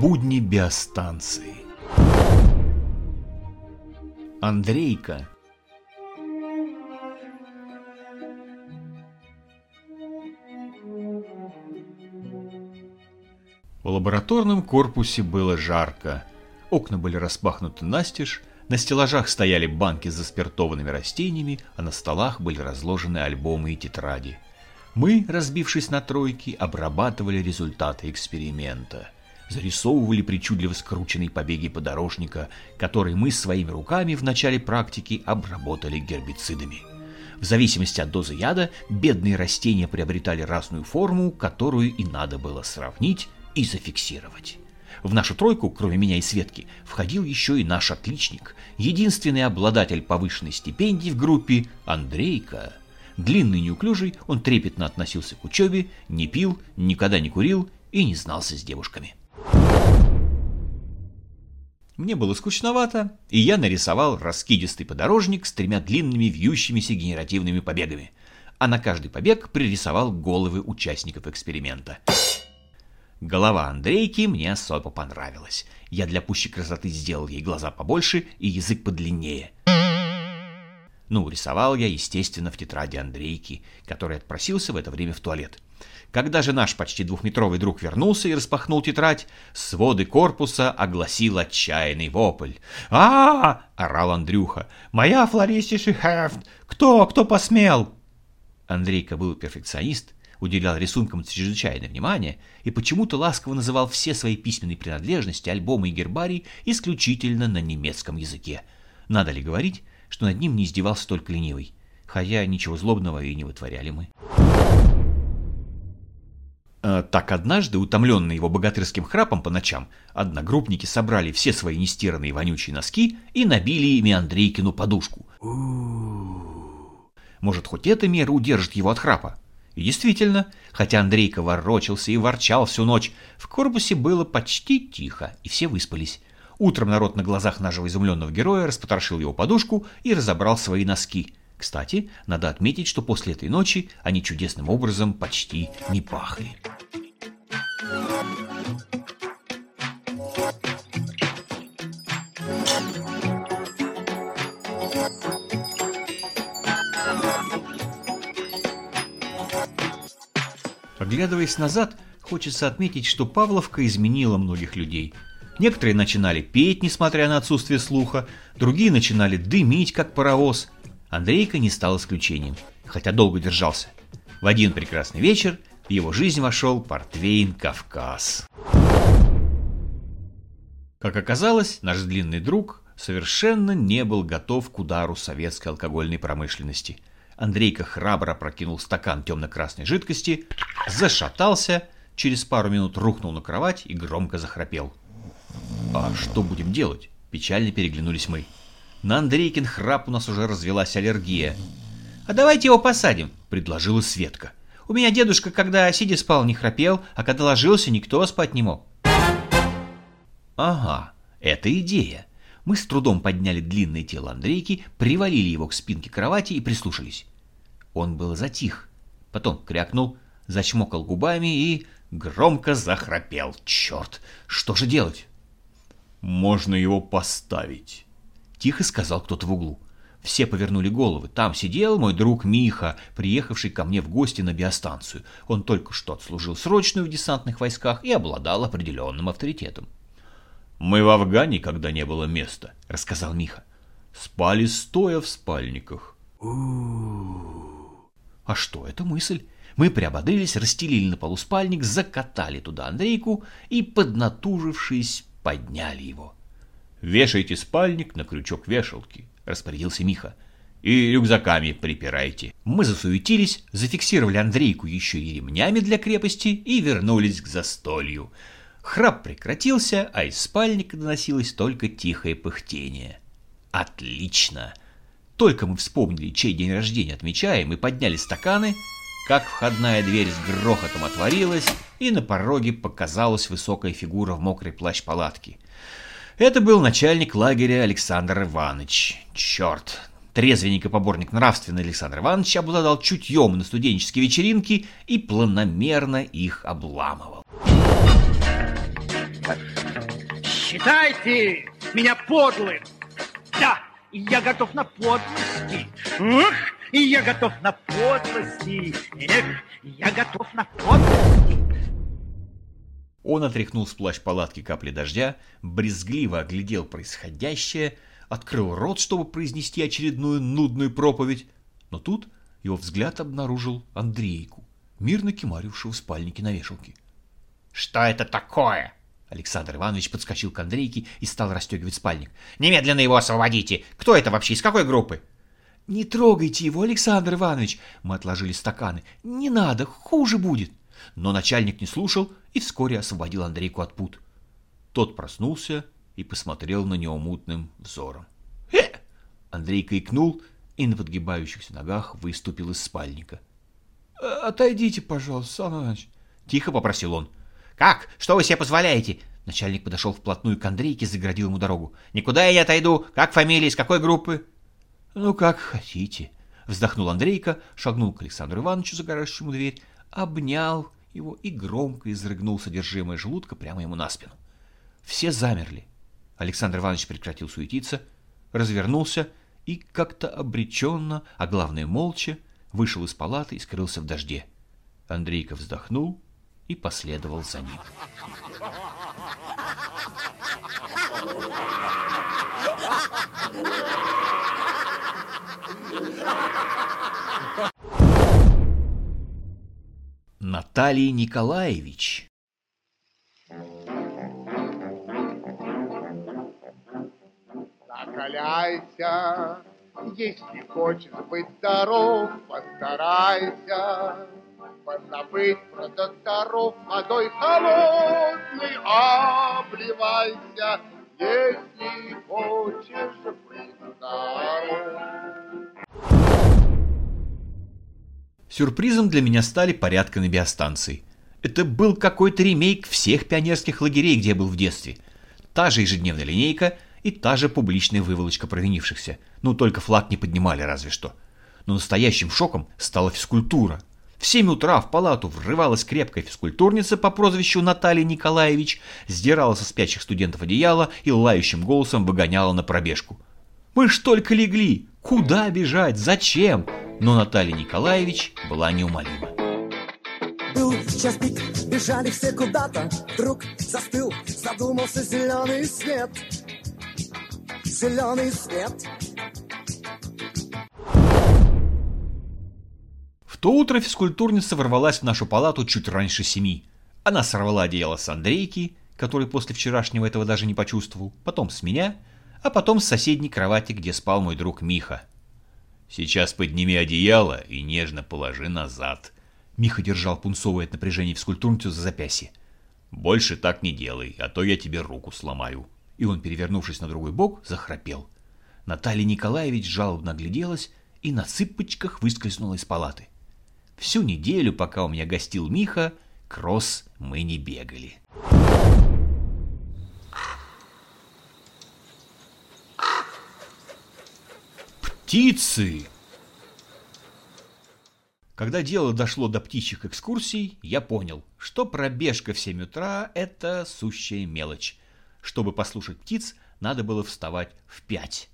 Будни биостанции. Андрейка. В лабораторном корпусе было жарко. Окна были распахнуты настежь, на стеллажах стояли банки с заспиртованными растениями, а на столах были разложены альбомы и тетради. Мы, разбившись на тройки, обрабатывали результаты эксперимента. Зарисовывали причудливо скрученные побеги подорожника, которые мы своими руками в начале практики обработали гербицидами. В зависимости от дозы яда, бедные растения приобретали разную форму, которую и надо было сравнить и зафиксировать. В нашу тройку, кроме меня и Светки, входил еще и наш отличник, единственный обладатель повышенной стипендии в группе Андрейка. Длинный и неуклюжий, он трепетно относился к учебе, не пил, никогда не курил и не знался с девушками. Мне было скучновато, и я нарисовал раскидистый подорожник с тремя длинными вьющимися генеративными побегами, а на каждый побег пририсовал головы участников эксперимента. Голова Андрейки мне особо понравилась. Я для пущей красоты сделал ей глаза побольше и язык подлиннее. Ну, рисовал я, естественно, в тетради Андрейки, который отпросился в это время в туалет. Когда же наш почти двухметровый друг вернулся и распахнул тетрадь, своды корпуса огласил отчаянный вопль. а, -а, -а орал Андрюха. «Моя флористишь хефт! Кто, кто посмел?» Андрейка был перфекционист, уделял рисункам чрезвычайное внимание и почему-то ласково называл все свои письменные принадлежности, альбомы и гербарий исключительно на немецком языке. Надо ли говорить, что над ним не издевался только ленивый, хотя ничего злобного и не вытворяли мы. А, так однажды, утомленные его богатырским храпом по ночам, одногруппники собрали все свои нестиранные вонючие носки и набили ими Андрейкину подушку. Может, хоть эта мера удержит его от храпа? И действительно, хотя Андрейка ворочался и ворчал всю ночь, в корпусе было почти тихо, и все выспались. Утром народ на глазах нашего изумленного героя распотрошил его подушку и разобрал свои носки. Кстати, надо отметить, что после этой ночи они чудесным образом почти не пахли. Оглядываясь назад, хочется отметить, что Павловка изменила многих людей. Некоторые начинали петь, несмотря на отсутствие слуха, другие начинали дымить, как паровоз. Андрейка не стал исключением, хотя долго держался. В один прекрасный вечер в его жизнь вошел портвейн «Кавказ». Как оказалось, наш длинный друг совершенно не был готов к удару советской алкогольной промышленности – Андрейка храбро прокинул стакан темно-красной жидкости, зашатался, через пару минут рухнул на кровать и громко захрапел. «А что будем делать?» – печально переглянулись мы. На Андрейкин храп у нас уже развелась аллергия. «А давайте его посадим», – предложила Светка. «У меня дедушка, когда сидя спал, не храпел, а когда ложился, никто спать не мог». «Ага, это идея. Мы с трудом подняли длинное тело Андрейки, привалили его к спинке кровати и прислушались. Он был затих, потом крякнул, зачмокал губами и громко захрапел. Черт, что же делать? «Можно его поставить», — тихо сказал кто-то в углу. Все повернули головы. Там сидел мой друг Миха, приехавший ко мне в гости на биостанцию. Он только что отслужил срочную в десантных войсках и обладал определенным авторитетом. «Мы в Афгане, когда не было места», — рассказал Миха. «Спали стоя в спальниках». А что, это мысль. Мы приободрились, расстелили на полу спальник, закатали туда Андрейку и, поднатужившись, подняли его. «Вешайте спальник на крючок вешалки», — распорядился Миха. «И рюкзаками припирайте». Мы засуетились, зафиксировали Андрейку еще и ремнями для крепости и вернулись к застолью — Храп прекратился, а из спальника доносилось только тихое пыхтение. Отлично! Только мы вспомнили, чей день рождения отмечаем, и подняли стаканы, как входная дверь с грохотом отворилась, и на пороге показалась высокая фигура в мокрой плащ-палатке. Это был начальник лагеря Александр Иванович. Черт, трезвенник и поборник нравственный Александр Иванович обладал чутьем на студенческие вечеринки и планомерно их обламывал. Считайте меня подлым. Да, я готов на подлости. Ух, и я готов на подлости. Эх, я готов на подлости. Он отряхнул с плащ палатки капли дождя, брезгливо оглядел происходящее, открыл рот, чтобы произнести очередную нудную проповедь, но тут его взгляд обнаружил Андрейку, мирно кемарившего в спальнике на вешалке. «Что это такое?» Александр Иванович подскочил к Андрейке и стал расстегивать спальник. «Немедленно его освободите! Кто это вообще? Из какой группы?» «Не трогайте его, Александр Иванович!» Мы отложили стаканы. «Не надо, хуже будет!» Но начальник не слушал и вскоре освободил Андрейку от пут. Тот проснулся и посмотрел на него мутным взором. «Э!» Андрейка икнул и на подгибающихся ногах выступил из спальника. «Отойдите, пожалуйста, Сан Иванович!» — тихо попросил он. «Как? Что вы себе позволяете?» Начальник подошел вплотную к Андрейке, заградил ему дорогу. «Никуда я не отойду. Как фамилия, из какой группы?» «Ну, как хотите», — вздохнул Андрейка, шагнул к Александру Ивановичу, загораживающему дверь, обнял его и громко изрыгнул содержимое желудка прямо ему на спину. Все замерли. Александр Иванович прекратил суетиться, развернулся и как-то обреченно, а главное молча, вышел из палаты и скрылся в дожде. Андрейка вздохнул и последовал за ним. Наталья Николаевич. Закаляйся, если хочешь быть здоров, постарайся. Позабыть про докторов водой холодной обливайся, если хочешь быть здоров. Сюрпризом для меня стали порядка на биостанции. Это был какой-то ремейк всех пионерских лагерей, где я был в детстве. Та же ежедневная линейка и та же публичная выволочка провинившихся. Ну, только флаг не поднимали разве что. Но настоящим шоком стала физкультура. В 7 утра в палату врывалась крепкая физкультурница по прозвищу Наталья Николаевич, сдирала со спящих студентов одеяло и лающим голосом выгоняла на пробежку. «Мы ж только легли! Куда бежать? Зачем?» Но Наталья Николаевич была неумолима. Был час пик, бежали все куда-то Вдруг застыл, задумался зеленый свет Зеленый свет то утро физкультурница ворвалась в нашу палату чуть раньше семи. Она сорвала одеяло с Андрейки, который после вчерашнего этого даже не почувствовал, потом с меня, а потом с соседней кровати, где спал мой друг Миха. «Сейчас подними одеяло и нежно положи назад». Миха держал пунцовое от напряжения физкультурницу за запястье. «Больше так не делай, а то я тебе руку сломаю». И он, перевернувшись на другой бок, захрапел. Наталья Николаевич жалобно огляделась и на цыпочках выскользнула из палаты. Всю неделю, пока у меня гостил Миха, кросс мы не бегали. Птицы! Когда дело дошло до птичьих экскурсий, я понял, что пробежка в 7 утра – это сущая мелочь. Чтобы послушать птиц, надо было вставать в 5.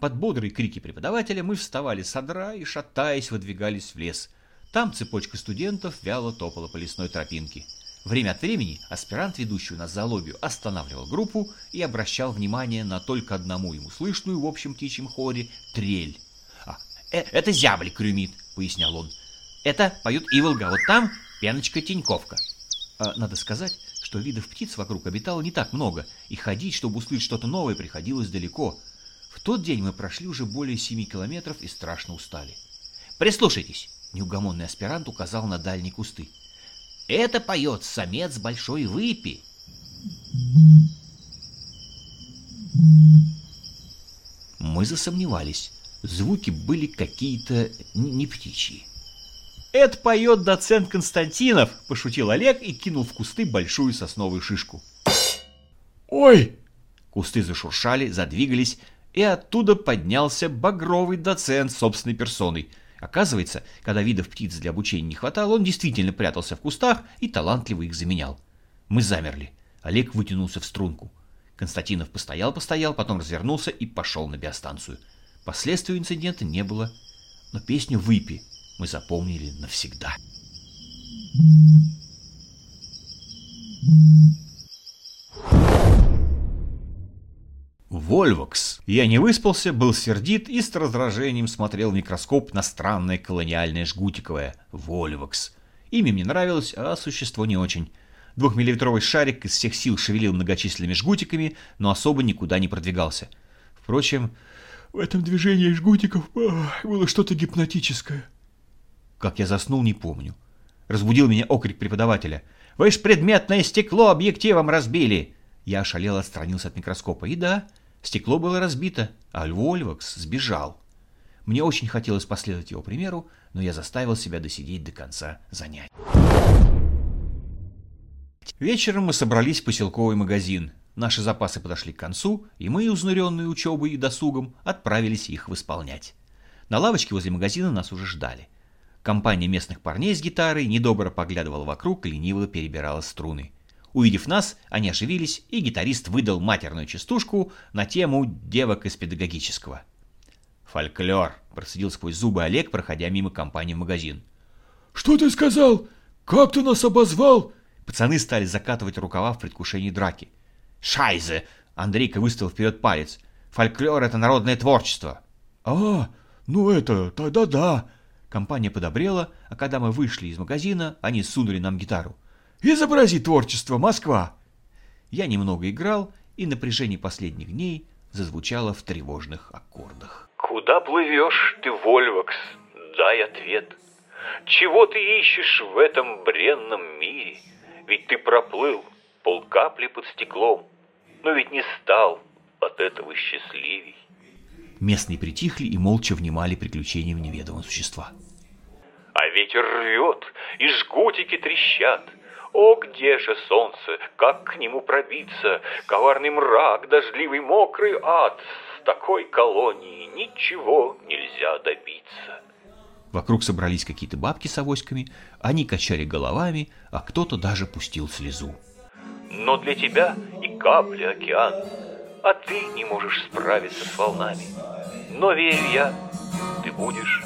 Под бодрые крики преподавателя мы вставали с одра и, шатаясь, выдвигались в лес – там цепочка студентов вяло топала по лесной тропинке. Время от времени аспирант, ведущий нас зоологию, останавливал группу и обращал внимание на только одному ему слышную в общем птичьем хоре трель. «А, э, это зяблик крюмит», — пояснял он. «Это поют иволга, вот там пеночка-теньковка». А, надо сказать, что видов птиц вокруг обитало не так много, и ходить, чтобы услышать что-то новое, приходилось далеко. В тот день мы прошли уже более семи километров и страшно устали. «Прислушайтесь!» Неугомонный аспирант указал на дальние кусты. «Это поет самец большой выпи!» Мы засомневались. Звуки были какие-то не птичьи. «Это поет доцент Константинов!» – пошутил Олег и кинул в кусты большую сосновую шишку. «Ой!» Кусты зашуршали, задвигались, и оттуда поднялся багровый доцент собственной персоной – Оказывается, когда видов птиц для обучения не хватало, он действительно прятался в кустах и талантливо их заменял. Мы замерли. Олег вытянулся в струнку. Константинов постоял-постоял, потом развернулся и пошел на биостанцию. Последствий инцидента не было, но песню «Выпи» мы запомнили навсегда. Вольвокс. Я не выспался, был сердит и с раздражением смотрел в микроскоп на странное колониальное жгутиковое. Вольвокс. Имя мне нравилось, а существо не очень. Двухмиллиметровый шарик из всех сил шевелил многочисленными жгутиками, но особо никуда не продвигался. Впрочем, в этом движении жгутиков было что-то гипнотическое. Как я заснул, не помню. Разбудил меня окрик преподавателя. «Вы ж предметное стекло объективом разбили!» Я ошалел, отстранился от микроскопа. И да, стекло было разбито, а Вольвокс сбежал. Мне очень хотелось последовать его примеру, но я заставил себя досидеть до конца занятий. Вечером мы собрались в поселковый магазин. Наши запасы подошли к концу, и мы, узнуренные учебой и досугом, отправились их восполнять. На лавочке возле магазина нас уже ждали. Компания местных парней с гитарой недобро поглядывала вокруг и лениво перебирала струны. Увидев нас, они оживились, и гитарист выдал матерную частушку на тему девок из педагогического. «Фольклор», — процедил сквозь зубы Олег, проходя мимо компании в магазин. «Что ты сказал? Как ты нас обозвал?» Пацаны стали закатывать рукава в предвкушении драки. «Шайзе!» — Андрейка выставил вперед палец. «Фольклор — это народное творчество». «А, ну это, тогда да». Компания подобрела, а когда мы вышли из магазина, они сунули нам гитару. «Изобрази творчество, Москва!» Я немного играл, и напряжение последних дней зазвучало в тревожных аккордах. «Куда плывешь ты, Вольвакс? Дай ответ. Чего ты ищешь в этом бренном мире?» Ведь ты проплыл полкапли под стеклом, но ведь не стал от этого счастливей. Местные притихли и молча внимали приключениям неведомого существа. А ветер рвет, и жгутики трещат. О, где же солнце? Как к нему пробиться? Коварный мрак, дождливый мокрый ад. С такой колонии ничего нельзя добиться. Вокруг собрались какие-то бабки с авоськами, они качали головами, а кто-то даже пустил слезу. Но для тебя и капли океан, а ты не можешь справиться с волнами. Но верю я, ты будешь